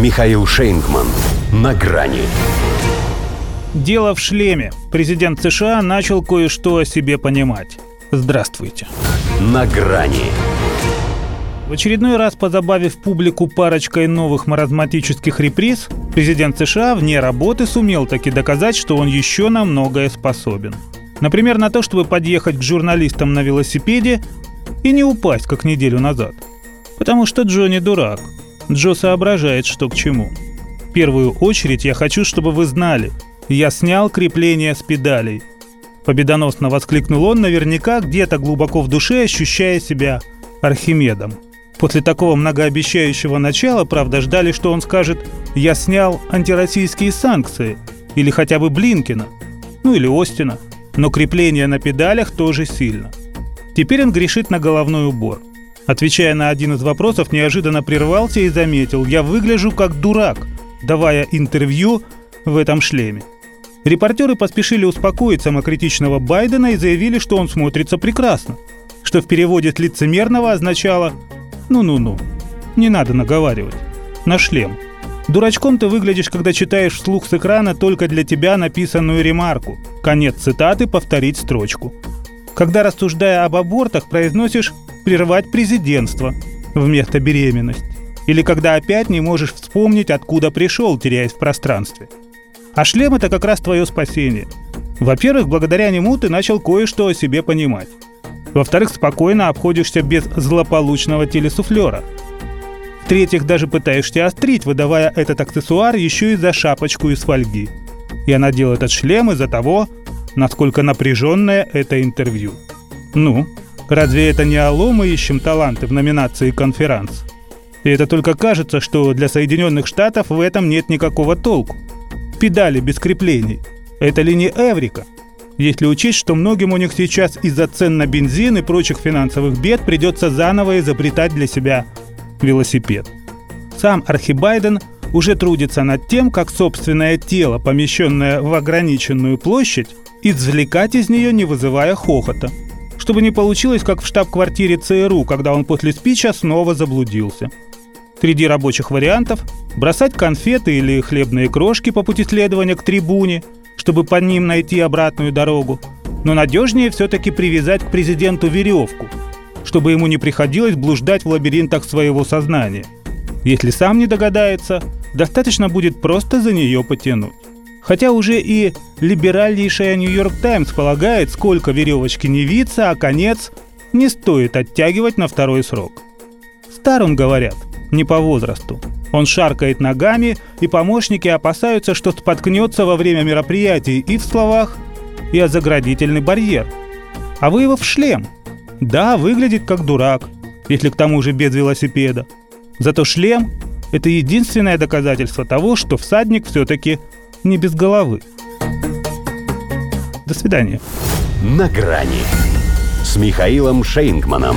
Михаил Шейнгман. На грани. Дело в шлеме. Президент США начал кое-что о себе понимать. Здравствуйте. На грани. В очередной раз позабавив публику парочкой новых маразматических реприз, президент США вне работы сумел таки доказать, что он еще на многое способен. Например, на то, чтобы подъехать к журналистам на велосипеде и не упасть, как неделю назад. Потому что Джо не дурак – Джо соображает, что к чему. В первую очередь я хочу, чтобы вы знали, я снял крепление с педалей. Победоносно воскликнул он, наверняка где-то глубоко в душе ощущая себя Архимедом. После такого многообещающего начала, правда, ждали, что он скажет «Я снял антироссийские санкции» или хотя бы Блинкина, ну или Остина, но крепление на педалях тоже сильно. Теперь он грешит на головной убор. Отвечая на один из вопросов, неожиданно прервался и заметил, я выгляжу как дурак, давая интервью в этом шлеме. Репортеры поспешили успокоить самокритичного Байдена и заявили, что он смотрится прекрасно, что в переводе с лицемерного означало «ну-ну-ну, не надо наговаривать, на шлем». Дурачком ты выглядишь, когда читаешь вслух с экрана только для тебя написанную ремарку. Конец цитаты, повторить строчку. Когда, рассуждая об абортах, произносишь прервать президентство вместо беременность. Или когда опять не можешь вспомнить, откуда пришел, теряясь в пространстве. А шлем – это как раз твое спасение. Во-первых, благодаря нему ты начал кое-что о себе понимать. Во-вторых, спокойно обходишься без злополучного телесуфлера. В-третьих, даже пытаешься острить, выдавая этот аксессуар еще и за шапочку из фольги. Я надел этот шлем из-за того, насколько напряженное это интервью. Ну, Разве это не алло мы ищем таланты в номинации «Конферанс»? И это только кажется, что для Соединенных Штатов в этом нет никакого толку. Педали без креплений. Это ли не Эврика? Если учесть, что многим у них сейчас из-за цен на бензин и прочих финансовых бед придется заново изобретать для себя велосипед. Сам Архибайден уже трудится над тем, как собственное тело, помещенное в ограниченную площадь, извлекать из нее, не вызывая хохота – чтобы не получилось, как в штаб-квартире ЦРУ, когда он после спича снова заблудился. Среди рабочих вариантов – бросать конфеты или хлебные крошки по пути следования к трибуне, чтобы по ним найти обратную дорогу. Но надежнее все-таки привязать к президенту веревку, чтобы ему не приходилось блуждать в лабиринтах своего сознания. Если сам не догадается, достаточно будет просто за нее потянуть. Хотя уже и либеральнейшая «Нью-Йорк Таймс» полагает, сколько веревочки не виться, а конец не стоит оттягивать на второй срок. Стар он, говорят, не по возрасту. Он шаркает ногами, и помощники опасаются, что споткнется во время мероприятий и в словах, и о заградительный барьер. А вы его в шлем. Да, выглядит как дурак, если к тому же без велосипеда. Зато шлем – это единственное доказательство того, что всадник все-таки не без головы. До свидания. На грани с Михаилом Шейнгманом.